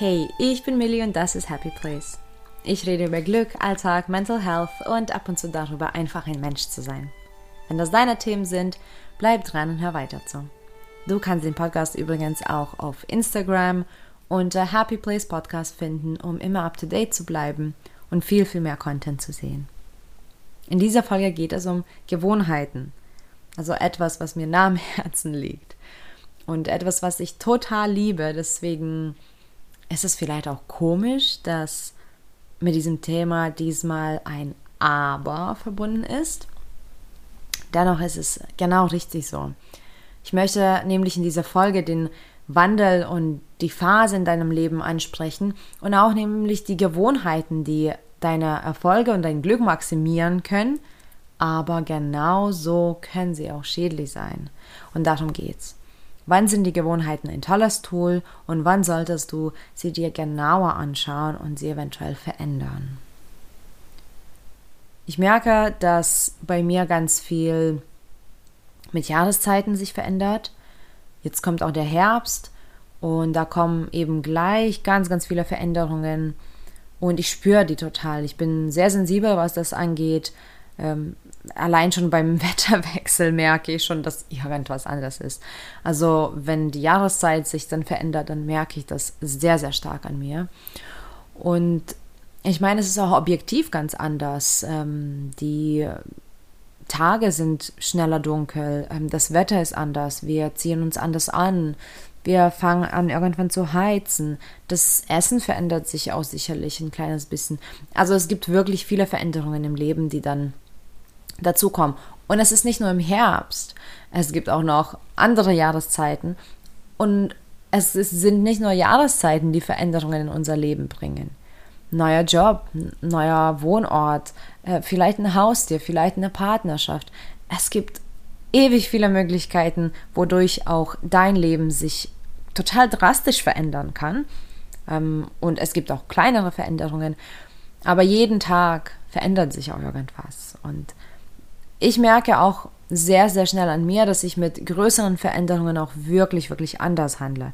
Hey, ich bin Millie und das ist Happy Place. Ich rede über Glück, Alltag, Mental Health und ab und zu darüber, einfach ein Mensch zu sein. Wenn das deine Themen sind, bleib dran und hör weiter zu. Du kannst den Podcast übrigens auch auf Instagram unter Happy Place Podcast finden, um immer up to date zu bleiben und viel, viel mehr Content zu sehen. In dieser Folge geht es um Gewohnheiten, also etwas, was mir nah am Herzen liegt und etwas, was ich total liebe. Deswegen ist es vielleicht auch komisch, dass mit diesem Thema diesmal ein Aber verbunden ist. Dennoch ist es genau richtig so. Ich möchte nämlich in dieser Folge den Wandel und die Phase in deinem Leben ansprechen und auch nämlich die Gewohnheiten, die deine Erfolge und dein Glück maximieren können, aber genauso können sie auch schädlich sein. Und darum geht's. Wann sind die Gewohnheiten ein tolles Tool und wann solltest du sie dir genauer anschauen und sie eventuell verändern? Ich merke, dass bei mir ganz viel mit Jahreszeiten sich verändert. Jetzt kommt auch der Herbst und da kommen eben gleich ganz, ganz viele Veränderungen und ich spüre die total. Ich bin sehr sensibel, was das angeht. Ähm, allein schon beim Wetterwechsel merke ich schon, dass irgendwas anders ist. Also wenn die Jahreszeit sich dann verändert, dann merke ich das sehr, sehr stark an mir. Und ich meine, es ist auch objektiv ganz anders. Ähm, die Tage sind schneller dunkel, ähm, das Wetter ist anders, wir ziehen uns anders an, wir fangen an, irgendwann zu heizen. Das Essen verändert sich auch sicherlich ein kleines bisschen. Also es gibt wirklich viele Veränderungen im Leben, die dann dazukommen. Und es ist nicht nur im Herbst, es gibt auch noch andere Jahreszeiten. Und es sind nicht nur Jahreszeiten, die Veränderungen in unser Leben bringen. Neuer Job, neuer Wohnort, äh, vielleicht ein Haustier, vielleicht eine Partnerschaft. Es gibt ewig viele Möglichkeiten, wodurch auch dein Leben sich total drastisch verändern kann. Ähm, und es gibt auch kleinere Veränderungen. Aber jeden Tag verändert sich auch irgendwas. Und ich merke auch sehr, sehr schnell an mir, dass ich mit größeren Veränderungen auch wirklich, wirklich anders handle.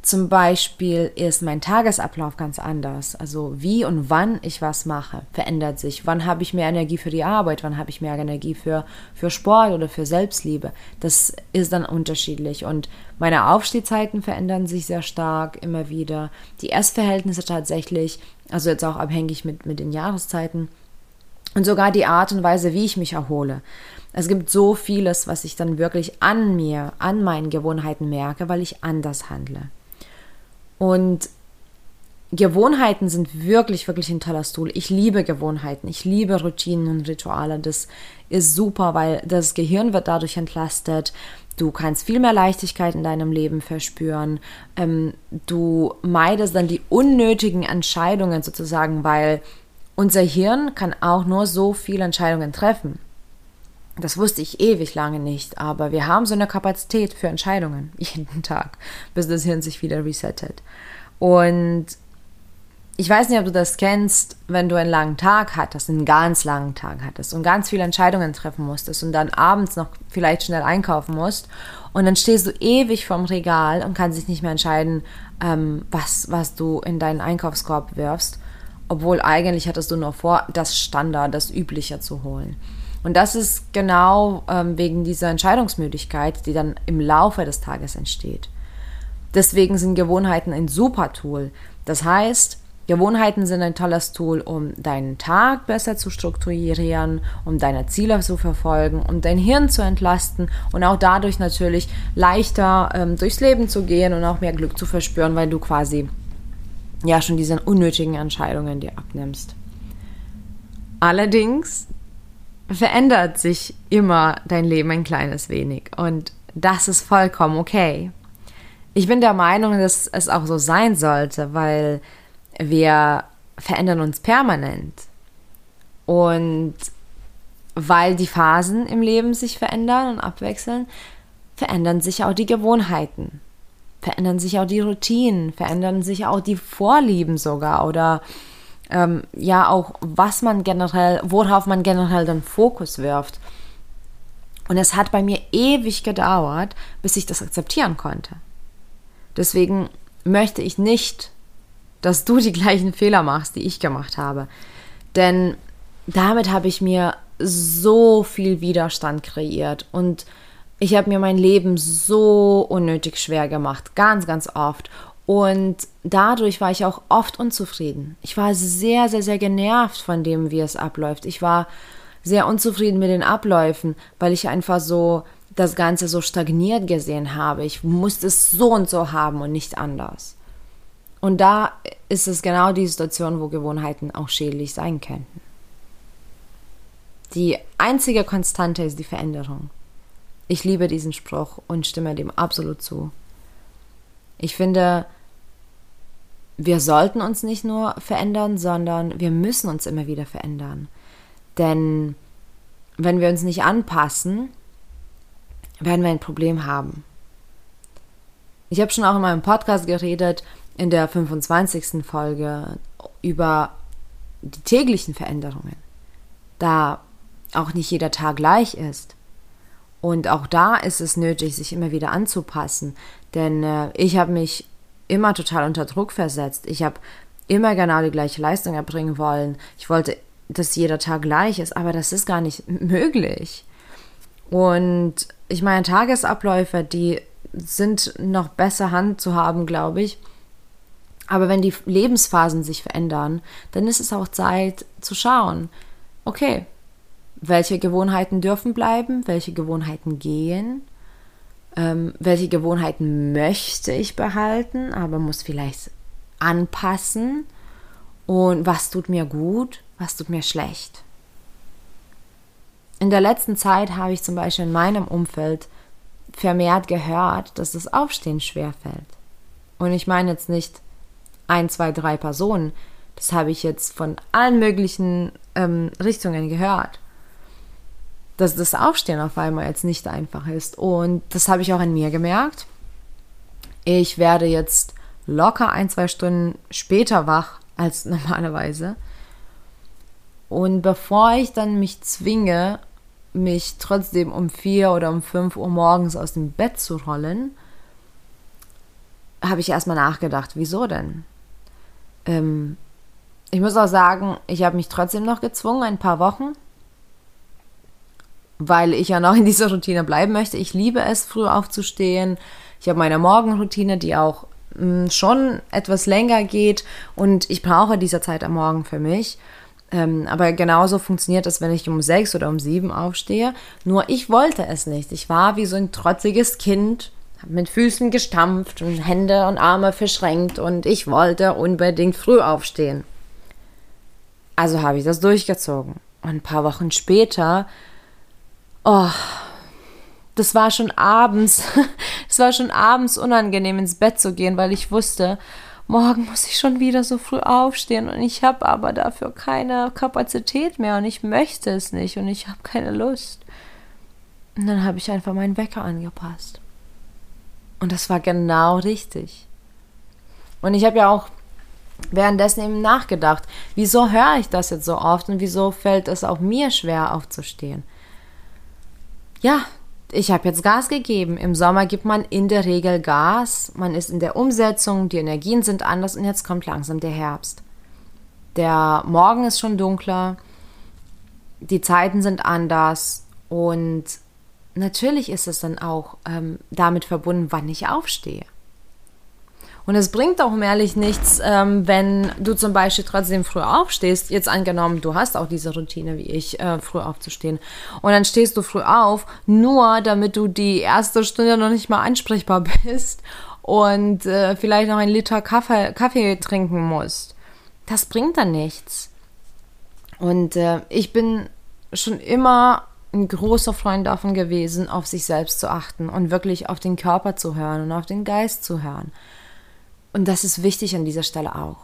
Zum Beispiel ist mein Tagesablauf ganz anders. Also wie und wann ich was mache, verändert sich. Wann habe ich mehr Energie für die Arbeit, wann habe ich mehr Energie für, für Sport oder für Selbstliebe. Das ist dann unterschiedlich. Und meine Aufstehzeiten verändern sich sehr stark immer wieder. Die Essverhältnisse tatsächlich, also jetzt auch abhängig mit, mit den Jahreszeiten. Und sogar die Art und Weise, wie ich mich erhole. Es gibt so vieles, was ich dann wirklich an mir, an meinen Gewohnheiten merke, weil ich anders handle. Und Gewohnheiten sind wirklich, wirklich ein toller Tool. Ich liebe Gewohnheiten. Ich liebe Routinen und Rituale. Das ist super, weil das Gehirn wird dadurch entlastet. Du kannst viel mehr Leichtigkeit in deinem Leben verspüren. Ähm, du meidest dann die unnötigen Entscheidungen sozusagen, weil unser Hirn kann auch nur so viele Entscheidungen treffen. Das wusste ich ewig lange nicht, aber wir haben so eine Kapazität für Entscheidungen jeden Tag, bis das Hirn sich wieder resettet. Und ich weiß nicht, ob du das kennst, wenn du einen langen Tag hattest, einen ganz langen Tag hattest und ganz viele Entscheidungen treffen musstest und dann abends noch vielleicht schnell einkaufen musst und dann stehst du ewig vorm Regal und kannst dich nicht mehr entscheiden, ähm, was, was du in deinen Einkaufskorb wirfst, obwohl eigentlich hattest du nur vor, das Standard, das Übliche zu holen. Und das ist genau ähm, wegen dieser Entscheidungsmöglichkeit, die dann im Laufe des Tages entsteht. Deswegen sind Gewohnheiten ein super Tool. Das heißt, Gewohnheiten sind ein tolles Tool, um deinen Tag besser zu strukturieren, um deine Ziele zu verfolgen, um dein Hirn zu entlasten und auch dadurch natürlich leichter ähm, durchs Leben zu gehen und auch mehr Glück zu verspüren, weil du quasi ja schon diese unnötigen Entscheidungen dir abnimmst. Allerdings verändert sich immer dein Leben ein kleines wenig und das ist vollkommen okay. Ich bin der Meinung, dass es auch so sein sollte, weil wir verändern uns permanent und weil die Phasen im Leben sich verändern und abwechseln, verändern sich auch die Gewohnheiten, verändern sich auch die Routinen, verändern sich auch die Vorlieben sogar oder ähm, ja auch, was man generell, worauf man generell den Fokus wirft. Und es hat bei mir ewig gedauert, bis ich das akzeptieren konnte. Deswegen möchte ich nicht, dass du die gleichen Fehler machst, die ich gemacht habe. Denn damit habe ich mir so viel Widerstand kreiert und ich habe mir mein Leben so unnötig schwer gemacht, ganz, ganz oft. Und dadurch war ich auch oft unzufrieden. Ich war sehr, sehr, sehr genervt von dem, wie es abläuft. Ich war sehr unzufrieden mit den Abläufen, weil ich einfach so das Ganze so stagniert gesehen habe. Ich musste es so und so haben und nicht anders. Und da ist es genau die Situation, wo Gewohnheiten auch schädlich sein könnten. Die einzige Konstante ist die Veränderung. Ich liebe diesen Spruch und stimme dem absolut zu. Ich finde, wir sollten uns nicht nur verändern, sondern wir müssen uns immer wieder verändern. Denn wenn wir uns nicht anpassen, werden wir ein Problem haben. Ich habe schon auch in meinem Podcast geredet, in der 25. Folge, über die täglichen Veränderungen, da auch nicht jeder Tag gleich ist. Und auch da ist es nötig, sich immer wieder anzupassen, denn äh, ich habe mich immer total unter Druck versetzt. Ich habe immer genau die gleiche Leistung erbringen wollen. Ich wollte, dass jeder Tag gleich ist, aber das ist gar nicht möglich. Und ich meine, Tagesabläufe, die sind noch besser Hand zu haben, glaube ich. Aber wenn die Lebensphasen sich verändern, dann ist es auch Zeit zu schauen, okay, welche Gewohnheiten dürfen bleiben, welche Gewohnheiten gehen, ähm, welche Gewohnheiten möchte ich behalten, aber muss vielleicht anpassen und was tut mir gut, was tut mir schlecht. In der letzten Zeit habe ich zum Beispiel in meinem Umfeld vermehrt gehört, dass das Aufstehen schwer fällt. Und ich meine jetzt nicht ein, zwei, drei Personen. Das habe ich jetzt von allen möglichen ähm, Richtungen gehört. Dass das Aufstehen auf einmal jetzt nicht einfach ist. Und das habe ich auch an mir gemerkt. Ich werde jetzt locker ein, zwei Stunden später wach als normalerweise. Und bevor ich dann mich zwinge, mich trotzdem um vier oder um fünf Uhr morgens aus dem Bett zu rollen, habe ich erstmal nachgedacht, wieso denn? Ähm, ich muss auch sagen, ich habe mich trotzdem noch gezwungen, ein paar Wochen, weil ich ja noch in dieser Routine bleiben möchte. Ich liebe es, früh aufzustehen. Ich habe meine Morgenroutine, die auch mh, mm, schon etwas länger geht und ich brauche diese Zeit am Morgen für mich. Ähm, aber genauso funktioniert das, wenn ich um sechs oder um sieben aufstehe. Nur ich wollte es nicht. Ich war wie so ein trotziges Kind, habe mit Füßen gestampft und Hände und Arme verschränkt und ich wollte unbedingt früh aufstehen. Also habe ich das durchgezogen. Und ein paar Wochen später, oh, das war schon abends, es war schon abends unangenehm ins Bett zu gehen, weil ich wusste, morgen muss ich schon wieder so früh aufstehen und ich habe aber dafür keine Kapazität mehr und ich möchte es nicht und ich habe keine Lust. Und dann habe ich einfach meinen Wecker angepasst. Und das war genau richtig. Und ich habe ja auch währenddessen eben nachgedacht, wieso höre ich das jetzt so oft und wieso fällt es auch mir schwer aufzustehen? Ja, ich habe jetzt Gas gegeben. Im Sommer gibt man in der Regel Gas. Man ist in der Umsetzung, die Energien sind anders und jetzt kommt langsam der Herbst. Der Morgen ist schon dunkler, die Zeiten sind anders und natürlich ist es dann auch ähm, damit verbunden, wann ich aufstehe. Und es bringt auch ehrlich nichts, ähm, wenn du zum Beispiel trotzdem früh aufstehst. Jetzt angenommen, du hast auch diese Routine wie ich, äh, früh aufzustehen. Und dann stehst du früh auf, nur damit du die erste Stunde noch nicht mal ansprechbar bist und äh, vielleicht noch einen Liter Kaffee, Kaffee trinken musst. Das bringt dann nichts. Und äh, ich bin schon immer ein großer Freund davon gewesen, auf sich selbst zu achten und wirklich auf den Körper zu hören und auf den Geist zu hören. Und das ist wichtig an dieser Stelle auch.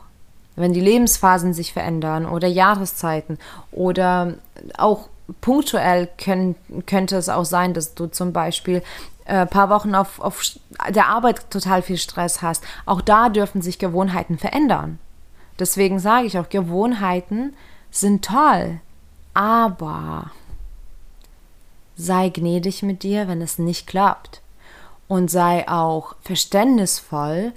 Wenn die Lebensphasen sich verändern oder Jahreszeiten oder auch punktuell können, könnte es auch sein, dass du zum Beispiel ein äh, paar Wochen auf, auf der Arbeit total viel Stress hast. Auch da dürfen sich Gewohnheiten verändern. Deswegen sage ich auch, Gewohnheiten sind toll, aber sei gnädig mit dir, wenn es nicht klappt. Und sei auch verständnisvoll,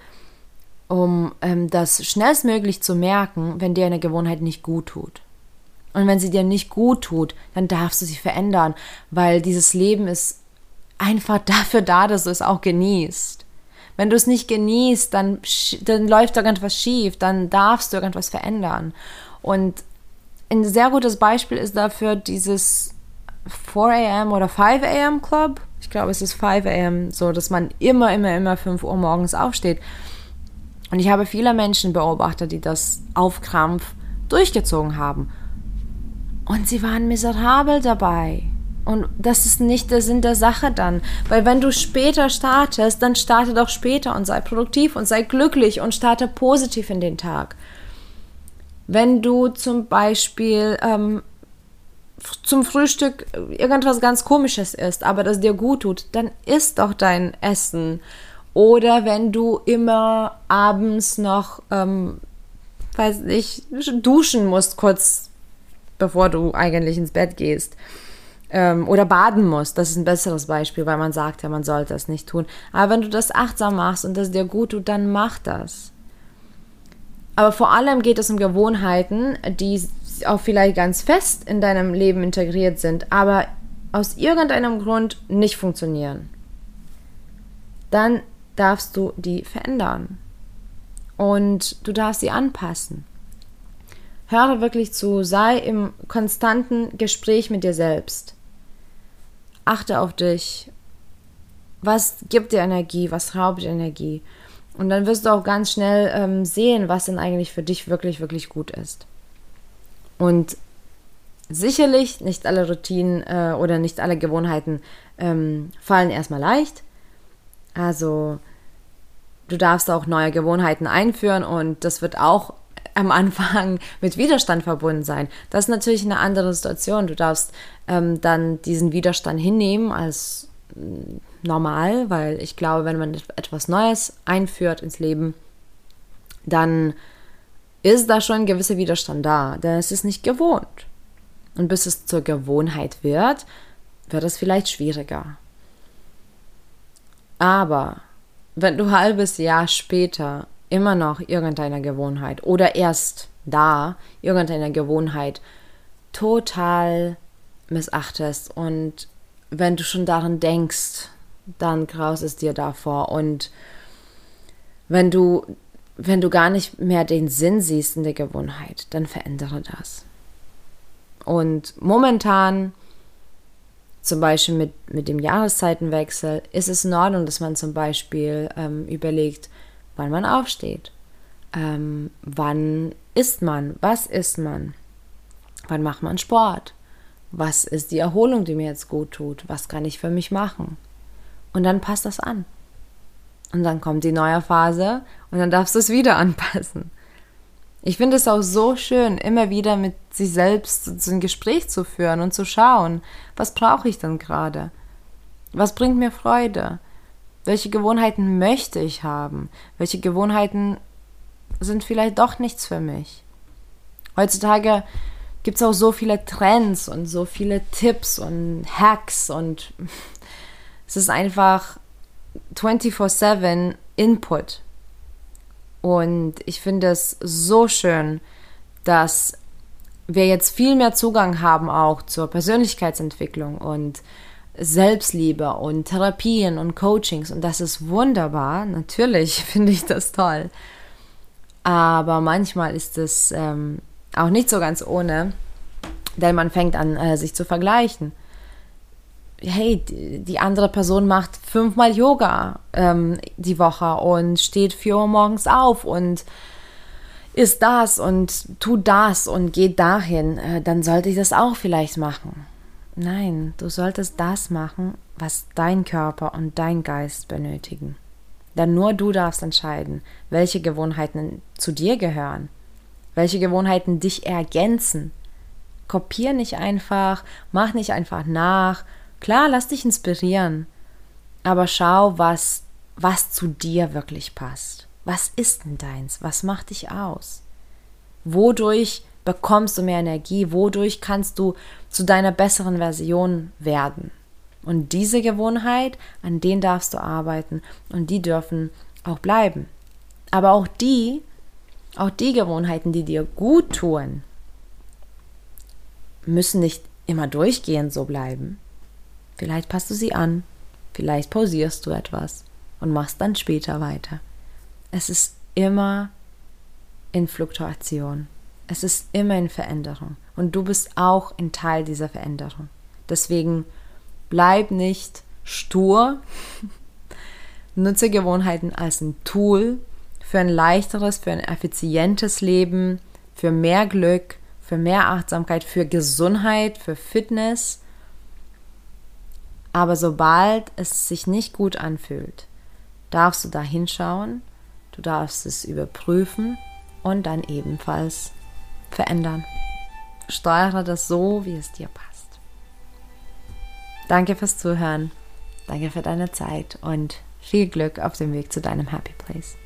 um ähm, das schnellstmöglich zu merken, wenn dir eine Gewohnheit nicht gut tut. Und wenn sie dir nicht gut tut, dann darfst du sie verändern, weil dieses Leben ist einfach dafür da, dass du es auch genießt. Wenn du es nicht genießt, dann, dann läuft irgendwas schief, dann darfst du irgendwas verändern. Und ein sehr gutes Beispiel ist dafür dieses 4 a.m. oder 5 a.m. Club. Ich glaube, es ist 5 a.m. so, dass man immer, immer, immer 5 Uhr morgens aufsteht. Und ich habe viele Menschen beobachtet, die das auf Krampf durchgezogen haben. Und sie waren miserabel dabei. Und das ist nicht der Sinn der Sache dann. Weil wenn du später startest, dann starte doch später und sei produktiv und sei glücklich und starte positiv in den Tag. Wenn du zum Beispiel ähm, zum Frühstück irgendwas ganz Komisches isst, aber das dir gut tut, dann isst doch dein Essen. Oder wenn du immer abends noch, ähm, weiß nicht, duschen musst, kurz bevor du eigentlich ins Bett gehst ähm, oder baden musst. Das ist ein besseres Beispiel, weil man sagt ja, man sollte das nicht tun. Aber wenn du das achtsam machst und das dir gut tut, dann mach das. Aber vor allem geht es um Gewohnheiten, die auch vielleicht ganz fest in deinem Leben integriert sind, aber aus irgendeinem Grund nicht funktionieren. Dann darfst du die verändern. Und du darfst sie anpassen. Höre wirklich zu, sei im konstanten Gespräch mit dir selbst achte auf dich. Was gibt dir Energie? Was raubt dir Energie? Und dann wirst du auch ganz schnell ähm, sehen, was denn eigentlich für dich wirklich, wirklich gut ist. Und sicherlich nicht alle Routinen äh, oder nicht alle Gewohnheiten ähm, fallen erstmal leicht. Also du darfst auch neue Gewohnheiten einführen und das wird auch am Anfang mit Widerstand verbunden sein. Das ist natürlich eine andere Situation. Du darfst ähm, dann diesen Widerstand hinnehmen als mm, normal, weil ich glaube, wenn man etwas Neues einführt ins Leben, dann ist da schon ein gewisser Widerstand da, denn es ist nicht gewohnt. Und bis es zur Gewohnheit wird, wird es vielleicht schwieriger. Aber wenn du ein halbes Jahr später immer noch irgendeiner Gewohnheit oder erst da irgendeiner Gewohnheit total missachtest und wenn du schon daran denkst, dann graust es dir davor und wenn du wenn du gar nicht mehr den Sinn siehst in der Gewohnheit, dann verändere das. Und momentan, zum Beispiel mit, mit dem Jahreszeitenwechsel, ist es in Ordnung, dass man zum Beispiel ähm, überlegt, wann man aufsteht, ähm, wann isst man, was isst man, wann macht man Sport, was ist die Erholung, die mir jetzt gut tut, was kann ich für mich machen. Und dann passt das an. Und dann kommt die neue Phase und dann darfst du es wieder anpassen. Ich finde es auch so schön, immer wieder mit sich selbst ein Gespräch zu führen und zu schauen, was brauche ich denn gerade? Was bringt mir Freude? Welche Gewohnheiten möchte ich haben? Welche Gewohnheiten sind vielleicht doch nichts für mich? Heutzutage gibt es auch so viele Trends und so viele Tipps und Hacks und es ist einfach 24/7 Input. Und ich finde es so schön, dass wir jetzt viel mehr Zugang haben auch zur Persönlichkeitsentwicklung und Selbstliebe und Therapien und Coachings und das ist wunderbar. Natürlich finde ich das toll. Aber manchmal ist es ähm, auch nicht so ganz ohne, denn man fängt an, äh, sich zu vergleichen. Hey, die, andere Person macht fünfmal Yoga ähm, die Woche und steht vier Uhr morgens auf und ist das und tut das und geht dahin. Äh, dann sollte ich das auch vielleicht machen. Nein, du solltest das machen, was dein Körper und dein Geist benötigen. Denn nur du darfst entscheiden, welche Gewohnheiten zu dir gehören, welche Gewohnheiten dich ergänzen. Kopier nicht einfach, mach nicht einfach nach. Klar, lass dich inspirieren, aber schau, was, was zu dir wirklich passt. Was ist denn deins? Was macht dich aus? Wodurch bekommst du mehr Energie? Wodurch kannst du zu deiner besseren Version werden? Und diese Gewohnheit, an denen darfst du arbeiten und die dürfen auch bleiben. Aber auch die, auch die Gewohnheiten, die dir gut tun, müssen nicht immer durchgehend so bleiben. Vielleicht passt du sie an, vielleicht pausierst du etwas und machst dann später weiter. Es ist immer in Fluktuation. Es ist immer in Veränderung. Und du bist auch ein Teil dieser Veränderung. Deswegen bleib nicht stur. Nutze Gewohnheiten als ein Tool für ein leichteres, für ein effizientes Leben, für mehr Glück, für mehr Achtsamkeit, für Gesundheit, für Fitness. Aber sobald es sich nicht gut anfühlt, darfst du da hinschauen, du darfst es überprüfen und dann ebenfalls verändern. Steuere das so, wie es dir passt. Danke fürs Zuhören, danke für deine Zeit und viel Glück auf dem Weg zu deinem Happy Place.